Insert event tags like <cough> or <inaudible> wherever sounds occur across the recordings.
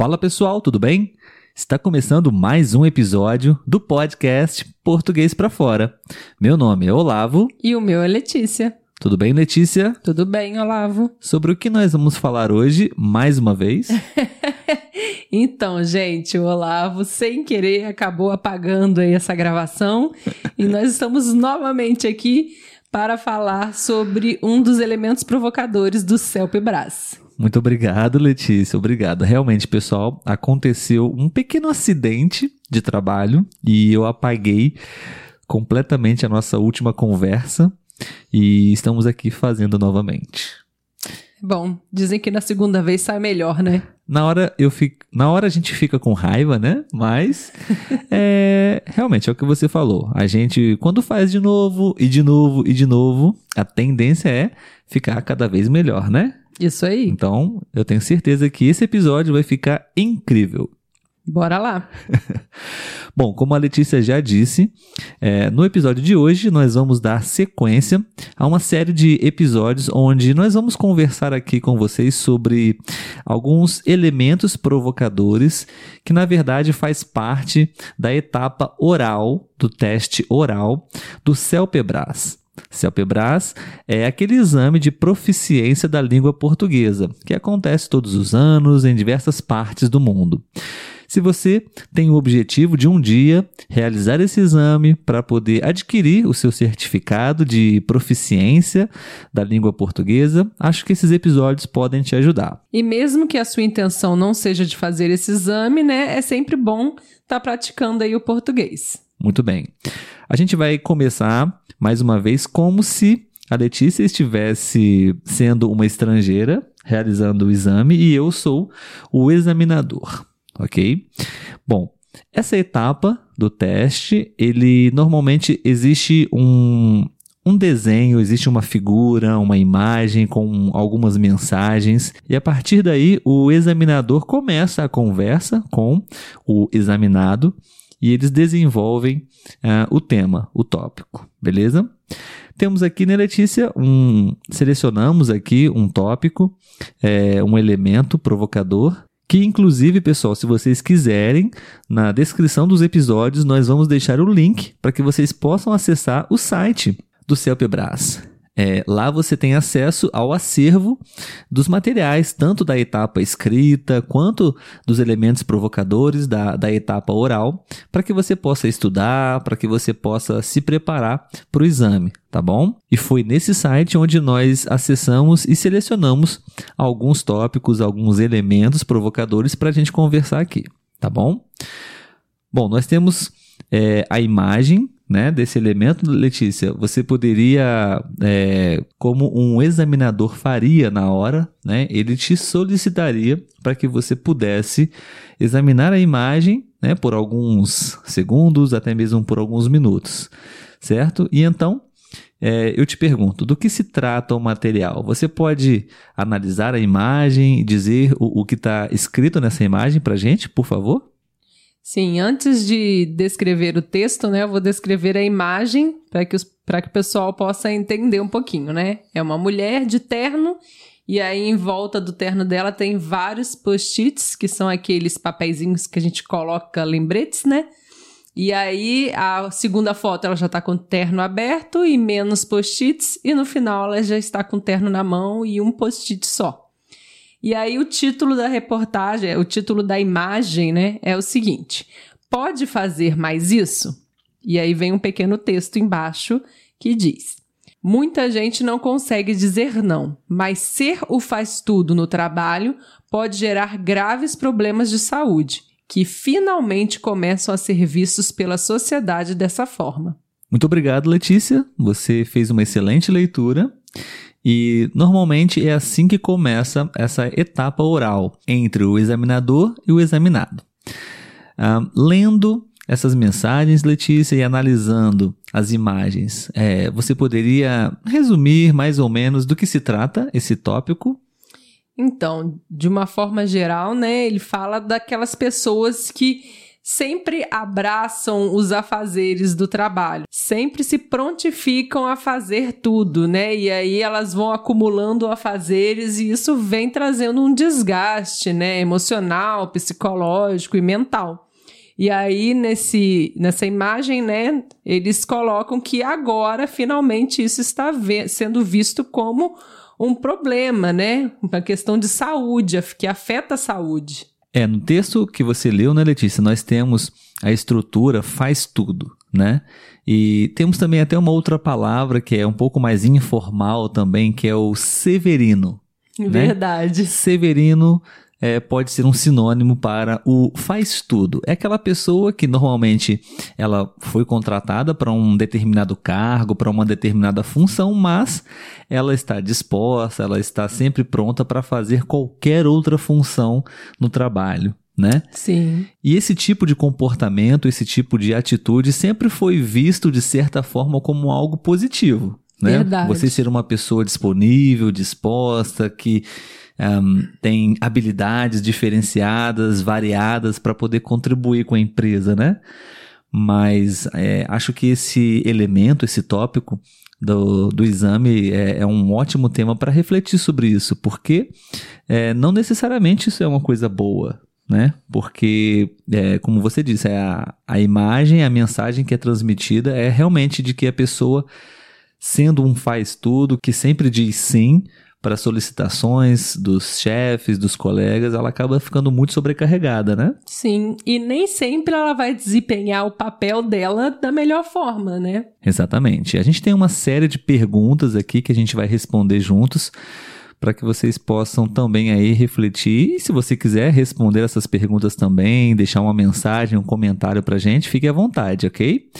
Fala pessoal, tudo bem? Está começando mais um episódio do podcast Português para Fora. Meu nome é Olavo. E o meu é Letícia. Tudo bem, Letícia? Tudo bem, Olavo. Sobre o que nós vamos falar hoje, mais uma vez? <laughs> então, gente, o Olavo, sem querer, acabou apagando aí essa gravação e nós estamos novamente aqui para falar sobre um dos elementos provocadores do Celpebras. Muito obrigado, Letícia. Obrigado. Realmente, pessoal, aconteceu um pequeno acidente de trabalho e eu apaguei completamente a nossa última conversa e estamos aqui fazendo novamente. Bom, dizem que na segunda vez sai melhor, né? Na hora eu fico, na hora a gente fica com raiva, né? Mas <laughs> é, realmente é o que você falou. A gente quando faz de novo e de novo e de novo, a tendência é ficar cada vez melhor, né? Isso aí. Então, eu tenho certeza que esse episódio vai ficar incrível. Bora lá. <laughs> Bom, como a Letícia já disse, é, no episódio de hoje nós vamos dar sequência a uma série de episódios onde nós vamos conversar aqui com vocês sobre alguns elementos provocadores que na verdade faz parte da etapa oral do teste oral do CELPEBRAS. CELPEBRAS é aquele exame de proficiência da língua portuguesa, que acontece todos os anos em diversas partes do mundo. Se você tem o objetivo de um dia realizar esse exame para poder adquirir o seu certificado de proficiência da língua portuguesa, acho que esses episódios podem te ajudar. E mesmo que a sua intenção não seja de fazer esse exame, né, é sempre bom estar tá praticando aí o português. Muito bem. A gente vai começar mais uma vez como se a Letícia estivesse sendo uma estrangeira realizando o exame e eu sou o examinador, ok? Bom, essa etapa do teste, ele normalmente existe um, um desenho, existe uma figura, uma imagem com algumas mensagens, e a partir daí o examinador começa a conversa com o examinado e eles desenvolvem uh, o tema, o tópico, beleza? Temos aqui, né, Letícia, um, selecionamos aqui um tópico, é, um elemento provocador, que inclusive, pessoal, se vocês quiserem, na descrição dos episódios nós vamos deixar o link para que vocês possam acessar o site do CELPEBRAS. É, lá você tem acesso ao acervo dos materiais, tanto da etapa escrita quanto dos elementos provocadores da, da etapa oral, para que você possa estudar, para que você possa se preparar para o exame, tá bom? E foi nesse site onde nós acessamos e selecionamos alguns tópicos, alguns elementos provocadores para a gente conversar aqui, tá bom? Bom, nós temos é, a imagem né, desse elemento, Letícia, você poderia, é, como um examinador faria na hora, né, ele te solicitaria para que você pudesse examinar a imagem né, por alguns segundos, até mesmo por alguns minutos, certo? E então, é, eu te pergunto, do que se trata o material? Você pode analisar a imagem e dizer o, o que está escrito nessa imagem para gente, por favor? Sim, antes de descrever o texto, né, eu vou descrever a imagem para que, que o pessoal possa entender um pouquinho, né? É uma mulher de terno e aí em volta do terno dela tem vários post-its, que são aqueles papeizinhos que a gente coloca lembretes, né? E aí a segunda foto ela já está com o terno aberto e menos post-its e no final ela já está com o terno na mão e um post-it só. E aí o título da reportagem, o título da imagem, né, é o seguinte: Pode fazer mais isso? E aí vem um pequeno texto embaixo que diz: Muita gente não consegue dizer não, mas ser o faz tudo no trabalho pode gerar graves problemas de saúde, que finalmente começam a ser vistos pela sociedade dessa forma. Muito obrigado, Letícia. Você fez uma excelente leitura. E normalmente é assim que começa essa etapa oral entre o examinador e o examinado. Ah, lendo essas mensagens, Letícia, e analisando as imagens, é, você poderia resumir mais ou menos do que se trata esse tópico? Então, de uma forma geral, né, ele fala daquelas pessoas que sempre abraçam os afazeres do trabalho, sempre se prontificam a fazer tudo, né? E aí elas vão acumulando afazeres e isso vem trazendo um desgaste, né, emocional, psicológico e mental. E aí, nesse, nessa imagem, né, eles colocam que agora, finalmente, isso está sendo visto como um problema, né? Uma questão de saúde, que afeta a saúde. É, no texto que você leu, né, Letícia, nós temos a estrutura faz tudo, né? E temos também até uma outra palavra que é um pouco mais informal também, que é o severino. Né? Verdade. Né? Severino é, pode ser um sinônimo para o faz tudo. É aquela pessoa que normalmente ela foi contratada para um determinado cargo, para uma determinada função, mas ela está disposta, ela está sempre pronta para fazer qualquer outra função no trabalho. Né? Sim. E esse tipo de comportamento, esse tipo de atitude sempre foi visto de certa forma como algo positivo. Né? Verdade. Você ser uma pessoa disponível, disposta, que um, tem habilidades diferenciadas, variadas para poder contribuir com a empresa, né? Mas é, acho que esse elemento, esse tópico do, do exame é, é um ótimo tema para refletir sobre isso, porque é, não necessariamente isso é uma coisa boa, né? Porque, é, como você disse, é a, a imagem, a mensagem que é transmitida é realmente de que a pessoa, sendo um faz tudo, que sempre diz sim, para solicitações dos chefes, dos colegas, ela acaba ficando muito sobrecarregada, né? Sim, e nem sempre ela vai desempenhar o papel dela da melhor forma, né? Exatamente. A gente tem uma série de perguntas aqui que a gente vai responder juntos para que vocês possam também aí refletir. E se você quiser responder essas perguntas também, deixar uma mensagem, um comentário para a gente, fique à vontade, ok?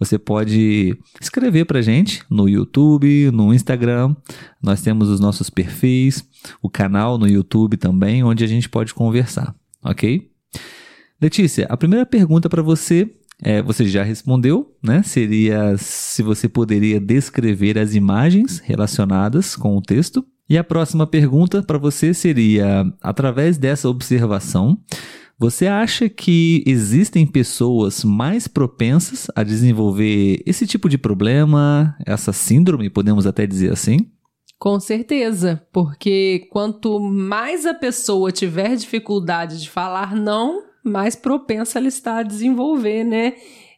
Você pode escrever para gente no YouTube, no Instagram. Nós temos os nossos perfis, o canal no YouTube também, onde a gente pode conversar, ok? Letícia, a primeira pergunta para você é, você já respondeu, né? Seria se você poderia descrever as imagens relacionadas com o texto. E a próxima pergunta para você seria: através dessa observação, você acha que existem pessoas mais propensas a desenvolver esse tipo de problema, essa síndrome, podemos até dizer assim? Com certeza, porque quanto mais a pessoa tiver dificuldade de falar não, mais propensa ela está a desenvolver, né?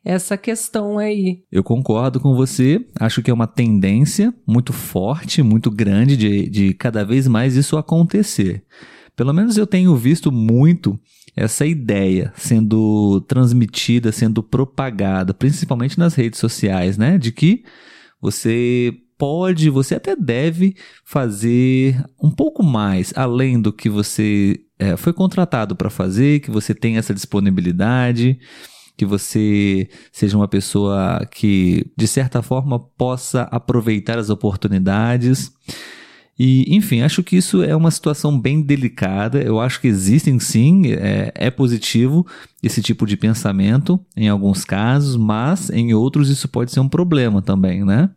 Essa questão aí. Eu concordo com você. Acho que é uma tendência muito forte, muito grande de, de cada vez mais isso acontecer. Pelo menos eu tenho visto muito essa ideia sendo transmitida, sendo propagada, principalmente nas redes sociais, né? De que você pode, você até deve fazer um pouco mais além do que você é, foi contratado para fazer, que você tem essa disponibilidade, que você seja uma pessoa que, de certa forma, possa aproveitar as oportunidades. E, enfim, acho que isso é uma situação bem delicada. Eu acho que existem sim, é, é, positivo esse tipo de pensamento em alguns casos, mas em outros isso pode ser um problema também, né?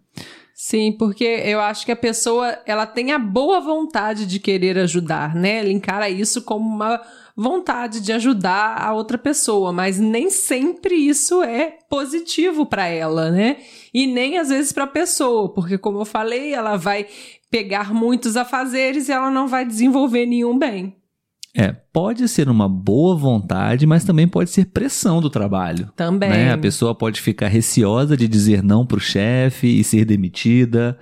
Sim, porque eu acho que a pessoa ela tem a boa vontade de querer ajudar, né? Ela encara isso como uma vontade de ajudar a outra pessoa, mas nem sempre isso é positivo para ela, né? E nem às vezes para a pessoa, porque como eu falei, ela vai pegar muitos afazeres e ela não vai desenvolver nenhum bem. É, pode ser uma boa vontade, mas também pode ser pressão do trabalho. Também. Né? A pessoa pode ficar receosa de dizer não para o chefe e ser demitida,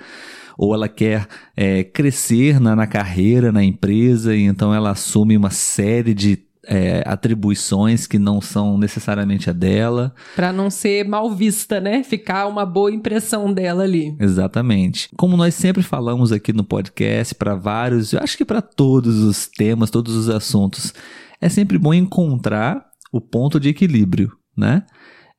ou ela quer é, crescer na, na carreira, na empresa, e então ela assume uma série de é, atribuições que não são necessariamente a dela. Para não ser mal vista, né? Ficar uma boa impressão dela ali. Exatamente. Como nós sempre falamos aqui no podcast, para vários, eu acho que para todos os temas, todos os assuntos, é sempre bom encontrar o ponto de equilíbrio, né?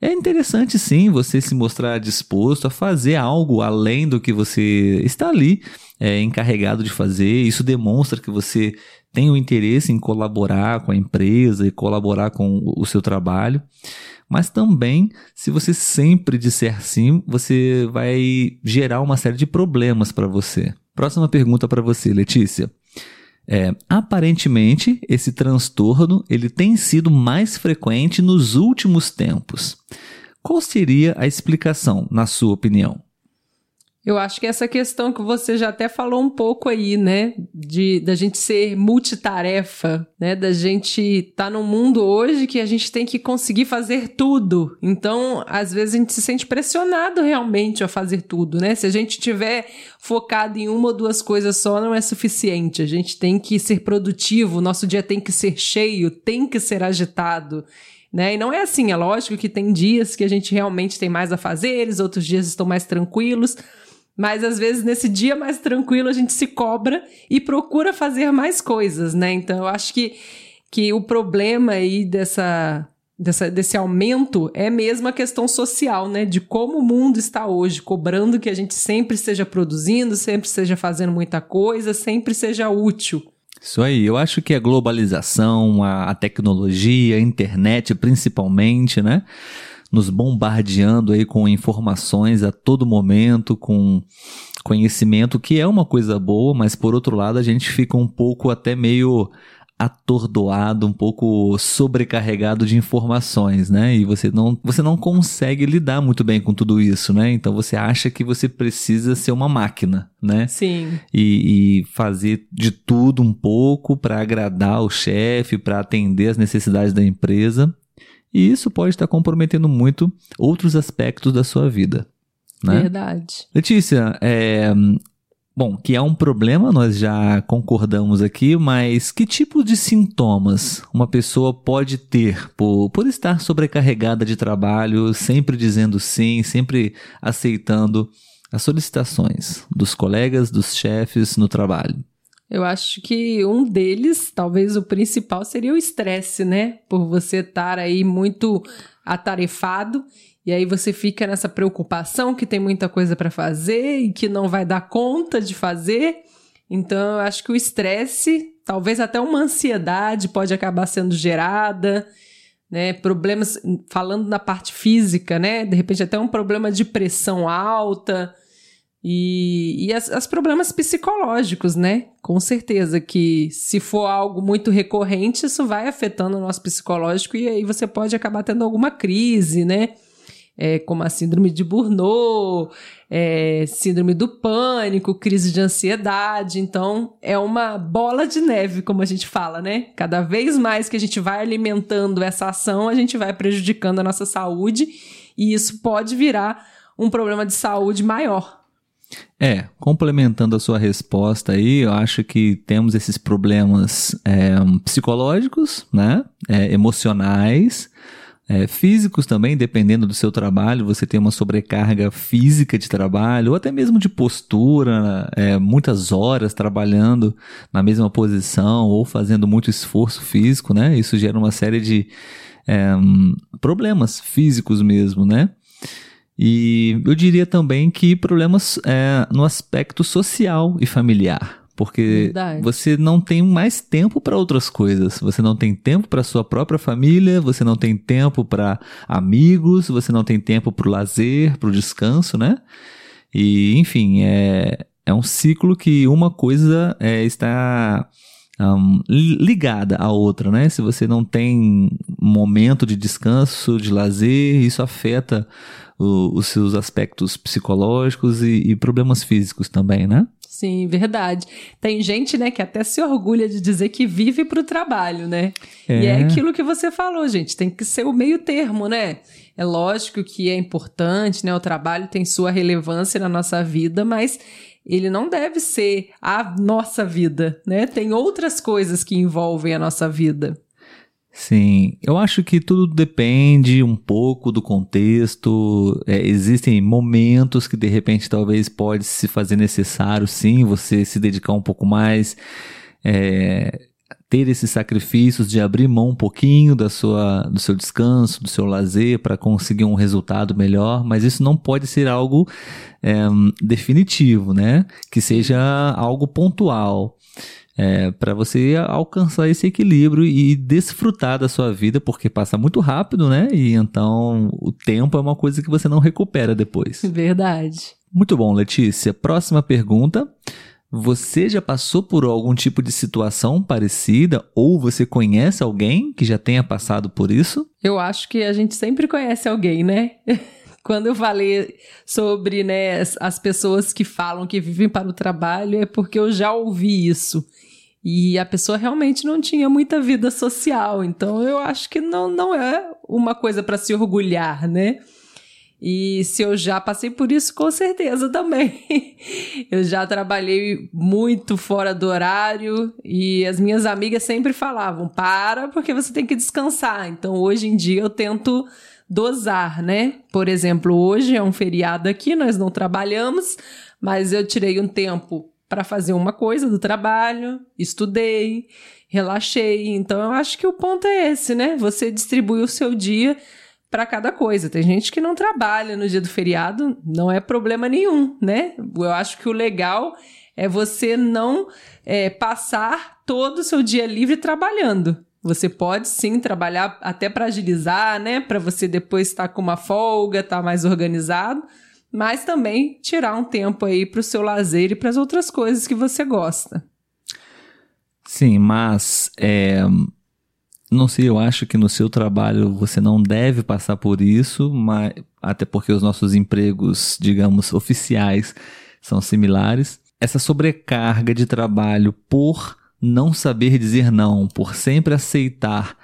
É interessante sim você se mostrar disposto a fazer algo além do que você está ali é, encarregado de fazer. Isso demonstra que você tem o interesse em colaborar com a empresa e colaborar com o seu trabalho. Mas também, se você sempre disser sim, você vai gerar uma série de problemas para você. Próxima pergunta para você, Letícia. É, aparentemente, esse transtorno ele tem sido mais frequente nos últimos tempos. Qual seria a explicação, na sua opinião? Eu acho que essa questão que você já até falou um pouco aí, né, de da gente ser multitarefa, né, da gente estar tá num mundo hoje que a gente tem que conseguir fazer tudo. Então, às vezes a gente se sente pressionado realmente a fazer tudo, né? Se a gente tiver focado em uma ou duas coisas só, não é suficiente. A gente tem que ser produtivo, nosso dia tem que ser cheio, tem que ser agitado. Né? E não é assim, é lógico que tem dias que a gente realmente tem mais a fazer, outros dias estão mais tranquilos, mas às vezes nesse dia mais tranquilo a gente se cobra e procura fazer mais coisas, né? Então eu acho que, que o problema aí dessa, dessa, desse aumento é mesmo a questão social, né? De como o mundo está hoje, cobrando que a gente sempre esteja produzindo, sempre esteja fazendo muita coisa, sempre seja útil. Isso aí, eu acho que a globalização, a, a tecnologia, a internet principalmente, né? Nos bombardeando aí com informações a todo momento, com conhecimento, que é uma coisa boa, mas por outro lado a gente fica um pouco até meio atordoado, um pouco sobrecarregado de informações, né? E você não, você não consegue lidar muito bem com tudo isso, né? Então você acha que você precisa ser uma máquina, né? Sim. E, e fazer de tudo um pouco para agradar o chefe, para atender as necessidades da empresa. E isso pode estar comprometendo muito outros aspectos da sua vida. Né? Verdade. Letícia, é, Bom, que é um problema, nós já concordamos aqui, mas que tipo de sintomas uma pessoa pode ter por, por estar sobrecarregada de trabalho, sempre dizendo sim, sempre aceitando as solicitações dos colegas, dos chefes no trabalho? Eu acho que um deles, talvez o principal, seria o estresse, né? Por você estar aí muito atarefado e aí você fica nessa preocupação que tem muita coisa para fazer e que não vai dar conta de fazer. Então, eu acho que o estresse, talvez até uma ansiedade pode acabar sendo gerada, né? Problemas, falando na parte física, né? De repente até um problema de pressão alta, e, e as, as, problemas psicológicos, né? Com certeza que se for algo muito recorrente, isso vai afetando o nosso psicológico e aí você pode acabar tendo alguma crise, né? É, como a síndrome de Burnout, é, síndrome do pânico, crise de ansiedade. Então, é uma bola de neve, como a gente fala, né? Cada vez mais que a gente vai alimentando essa ação, a gente vai prejudicando a nossa saúde e isso pode virar um problema de saúde maior. É, complementando a sua resposta aí, eu acho que temos esses problemas é, psicológicos, né, é, emocionais, é, físicos também, dependendo do seu trabalho, você tem uma sobrecarga física de trabalho, ou até mesmo de postura, é, muitas horas trabalhando na mesma posição, ou fazendo muito esforço físico, né? Isso gera uma série de é, problemas físicos mesmo, né? E eu diria também que problemas é, no aspecto social e familiar. Porque Verdade. você não tem mais tempo para outras coisas. Você não tem tempo para sua própria família, você não tem tempo para amigos, você não tem tempo para o lazer, para o descanso, né? E, enfim, é, é um ciclo que uma coisa é, está um, ligada à outra, né? Se você não tem momento de descanso, de lazer, isso afeta o, os seus aspectos psicológicos e, e problemas físicos também, né? Sim, verdade. Tem gente, né, que até se orgulha de dizer que vive para o trabalho, né? É. E é aquilo que você falou, gente. Tem que ser o meio termo, né? É lógico que é importante, né? O trabalho tem sua relevância na nossa vida, mas ele não deve ser a nossa vida, né? Tem outras coisas que envolvem a nossa vida. Sim, eu acho que tudo depende um pouco do contexto. É, existem momentos que de repente talvez pode se fazer necessário, sim, você se dedicar um pouco mais, é, ter esses sacrifícios de abrir mão um pouquinho da sua, do seu descanso, do seu lazer para conseguir um resultado melhor. Mas isso não pode ser algo é, definitivo, né? Que seja algo pontual é, para você alcançar esse equilíbrio e desfrutar da sua vida, porque passa muito rápido, né? E então o tempo é uma coisa que você não recupera depois. <laughs> Verdade. Muito bom, Letícia. Próxima pergunta Você já passou por algum tipo de situação parecida ou você conhece alguém que já tenha passado por isso? Eu acho que a gente sempre conhece alguém, né? <laughs> Quando eu falei sobre né, as pessoas que falam que vivem para o trabalho, é porque eu já ouvi isso. E a pessoa realmente não tinha muita vida social. Então eu acho que não, não é uma coisa para se orgulhar, né? E se eu já passei por isso, com certeza também. <laughs> eu já trabalhei muito fora do horário e as minhas amigas sempre falavam: para, porque você tem que descansar. Então hoje em dia eu tento dosar, né? Por exemplo, hoje é um feriado aqui, nós não trabalhamos, mas eu tirei um tempo para fazer uma coisa do trabalho, estudei, relaxei. Então eu acho que o ponto é esse, né? Você distribui o seu dia para cada coisa. Tem gente que não trabalha no dia do feriado, não é problema nenhum, né? Eu acho que o legal é você não é, passar todo o seu dia livre trabalhando. Você pode sim trabalhar até para agilizar, né? Para você depois estar com uma folga, estar tá mais organizado, mas também tirar um tempo aí para o seu lazer e para as outras coisas que você gosta. Sim, mas é, não sei, eu acho que no seu trabalho você não deve passar por isso, mas até porque os nossos empregos, digamos, oficiais são similares. Essa sobrecarga de trabalho por não saber dizer não, por sempre aceitar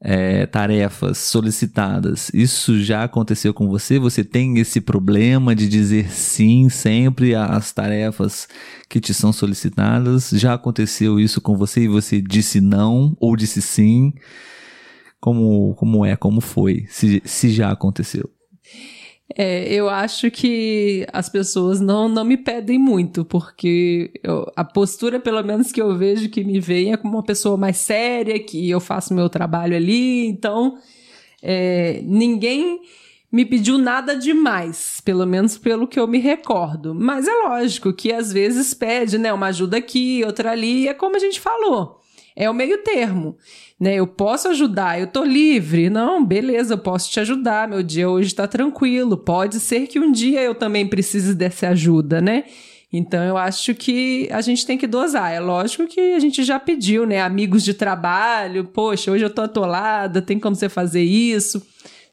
é, tarefas solicitadas, isso já aconteceu com você? Você tem esse problema de dizer sim sempre às tarefas que te são solicitadas? Já aconteceu isso com você e você disse não ou disse sim? Como, como é? Como foi? Se, se já aconteceu? É, eu acho que as pessoas não, não me pedem muito, porque eu, a postura, pelo menos que eu vejo que me vem, é como uma pessoa mais séria, que eu faço meu trabalho ali, então é, ninguém me pediu nada demais, pelo menos pelo que eu me recordo. Mas é lógico que às vezes pede, né, uma ajuda aqui, outra ali, é como a gente falou é o meio termo, né? Eu posso ajudar, eu tô livre. Não, beleza, eu posso te ajudar. Meu dia hoje tá tranquilo. Pode ser que um dia eu também precise dessa ajuda, né? Então eu acho que a gente tem que dosar. É lógico que a gente já pediu, né? Amigos de trabalho, poxa, hoje eu tô atolada, tem como você fazer isso?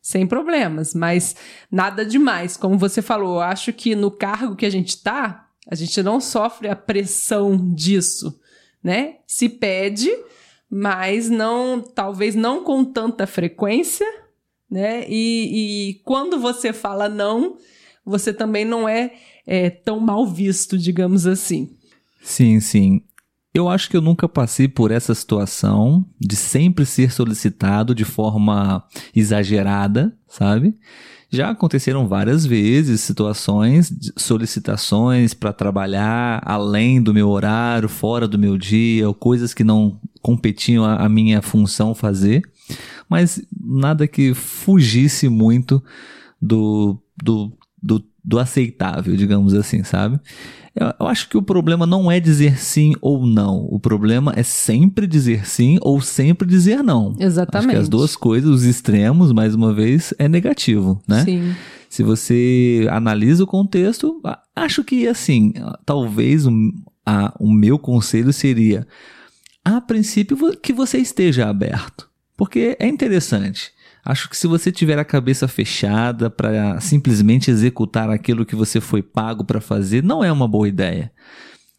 Sem problemas, mas nada demais. Como você falou, eu acho que no cargo que a gente tá, a gente não sofre a pressão disso né? Se pede, mas não, talvez não com tanta frequência, né? E, e quando você fala não, você também não é, é tão mal visto, digamos assim. Sim, sim. Eu acho que eu nunca passei por essa situação de sempre ser solicitado de forma exagerada, sabe? Já aconteceram várias vezes situações, solicitações para trabalhar além do meu horário, fora do meu dia, ou coisas que não competiam a, a minha função fazer, mas nada que fugisse muito do, do, do, do aceitável, digamos assim, sabe? Eu, acho que o problema não é dizer sim ou não. O problema é sempre dizer sim ou sempre dizer não. Exatamente. Acho que as duas coisas, os extremos, mais uma vez, é negativo, né? Sim. Se você analisa o contexto, acho que assim, talvez o, a, o meu conselho seria, a princípio, que você esteja aberto. Porque é interessante. Acho que se você tiver a cabeça fechada para simplesmente executar aquilo que você foi pago para fazer, não é uma boa ideia.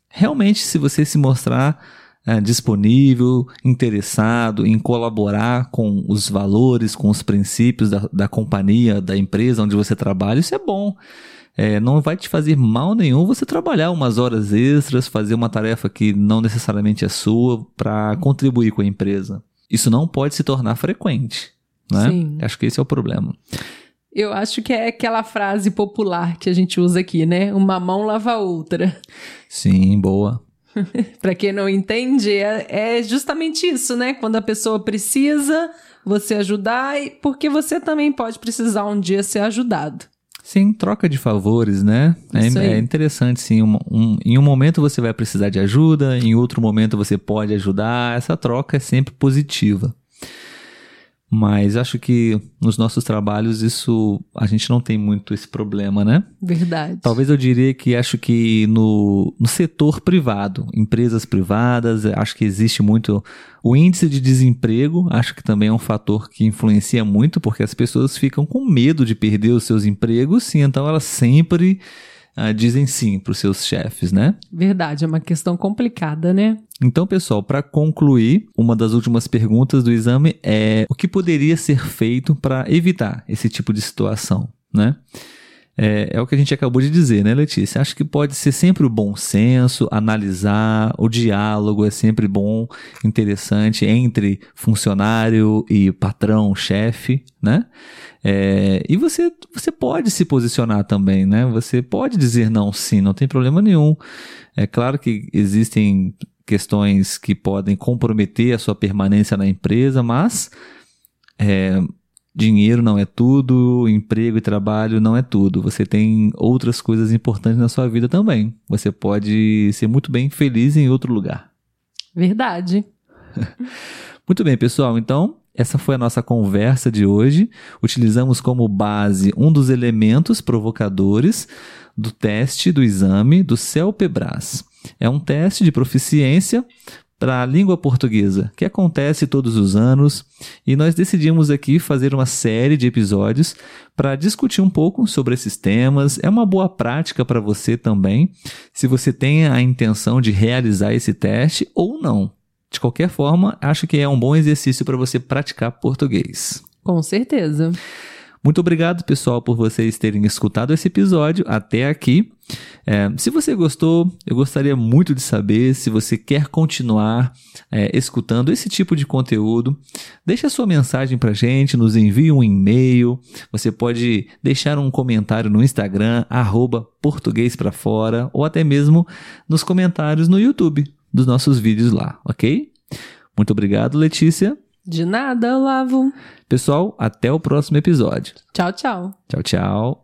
Realmente, se você se mostrar é, disponível, interessado em colaborar com os valores, com os princípios da, da companhia, da empresa onde você trabalha, isso é bom. É, não vai te fazer mal nenhum você trabalhar umas horas extras, fazer uma tarefa que não necessariamente é sua para contribuir com a empresa. Isso não pode se tornar frequente né? Sim. Acho que esse é o problema. Eu acho que é aquela frase popular que a gente usa aqui, né? Uma mão lava a outra. Sim, boa. <laughs> para quem não entende, é, é, justamente isso, né? Quando a pessoa precisa, você ajudar, porque você também pode precisar um dia ser ajudado. Sim, troca de favores, né? É, é, interessante, sim. Um, um, em um momento você vai precisar de ajuda, em outro momento você pode ajudar. Essa troca é sempre positiva. Mas acho que nos nossos trabalhos isso a gente não tem muito esse problema, né? Verdade. Talvez eu diria que acho que no, no setor privado, empresas privadas, acho que existe muito o índice de desemprego, acho que também é um fator que influencia muito, porque as pessoas ficam com medo de perder os seus empregos, e então elas sempre uh, dizem sim para os seus chefes, né? Verdade, é uma questão complicada, né? Então, pessoal, para concluir, uma das últimas perguntas do exame é o que poderia ser feito para evitar esse tipo de situação, né? É, é, o que a gente acabou de dizer, né, Letícia? Acho que pode ser sempre o bom senso, analisar, o diálogo é sempre bom, interessante entre funcionário e patrão, chefe, né? É, e você, você pode se posicionar também, né? Você pode dizer não sim, não tem problema nenhum. É claro que existem questões que podem comprometer a sua permanência na empresa, mas é, dinheiro não é tudo, emprego e trabalho não é tudo. Você tem outras coisas importantes na sua vida também. Você pode ser muito bem feliz em outro lugar. Verdade. <laughs> muito bem, pessoal. Então, essa foi a nossa conversa de hoje. Utilizamos como base um dos elementos provocadores do teste do exame do CELPEBRAS. É um teste de proficiência para a língua portuguesa, que acontece todos os anos, e nós decidimos aqui fazer uma série de episódios para discutir um pouco sobre esses temas. É uma boa prática para você também, se você tem a intenção de realizar esse teste ou não. De qualquer forma, acho que é um bom exercício para você praticar português. Com certeza. Muito obrigado, pessoal, por vocês terem escutado esse episódio até aqui. É, se você gostou, eu gostaria muito de saber se você quer continuar é, escutando esse tipo de conteúdo. Deixe a sua mensagem para gente, nos envie um e-mail. Você pode deixar um comentário no Instagram, arroba português para fora, ou até mesmo nos comentários no YouTube dos nossos vídeos lá, ok? Muito obrigado, Letícia. De nada, Olavo. Pessoal, até o próximo episódio. Tchau, tchau. Tchau, tchau.